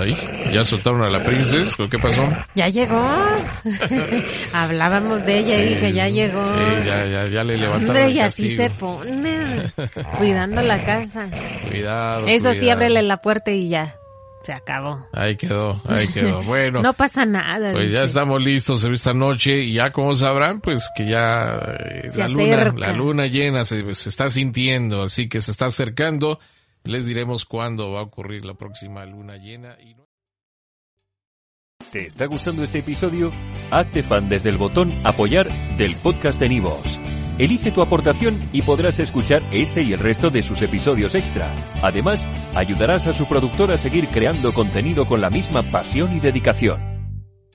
Ahí, ya soltaron a la princesa, ¿qué pasó? Ya llegó. Hablábamos de ella y dije, ya llegó. Sí, ya, ya, ya le levantaron Hombre, y así se pone, cuidando la casa. Cuidado. Eso sí, ábrele la puerta y ya, se acabó. Ahí quedó, ahí quedó. Bueno, No pasa nada. pues ya estamos listos esta noche y ya como sabrán, pues que ya eh, la luna, la luna llena se, se está sintiendo, así que se está acercando. Les diremos cuándo va a ocurrir la próxima luna llena. Y ¿Te está gustando este episodio? Hazte fan desde el botón Apoyar del podcast de Nivos. Elige tu aportación y podrás escuchar este y el resto de sus episodios extra. Además, ayudarás a su productor a seguir creando contenido con la misma pasión y dedicación.